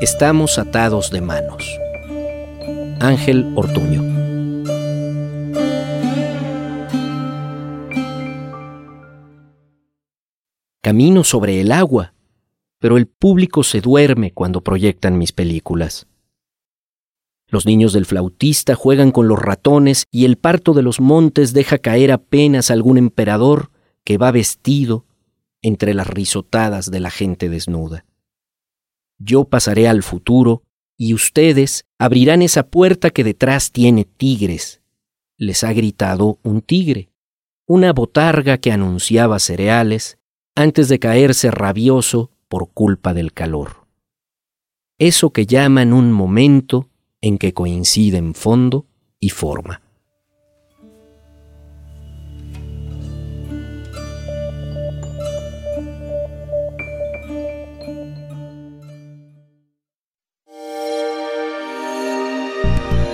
Estamos atados de manos. Ángel Ortuño. Camino sobre el agua, pero el público se duerme cuando proyectan mis películas. Los niños del flautista juegan con los ratones y el parto de los montes deja caer apenas algún emperador que va vestido entre las risotadas de la gente desnuda. Yo pasaré al futuro y ustedes abrirán esa puerta que detrás tiene tigres. Les ha gritado un tigre, una botarga que anunciaba cereales antes de caerse rabioso por culpa del calor. Eso que llaman un momento en que coinciden fondo y forma. you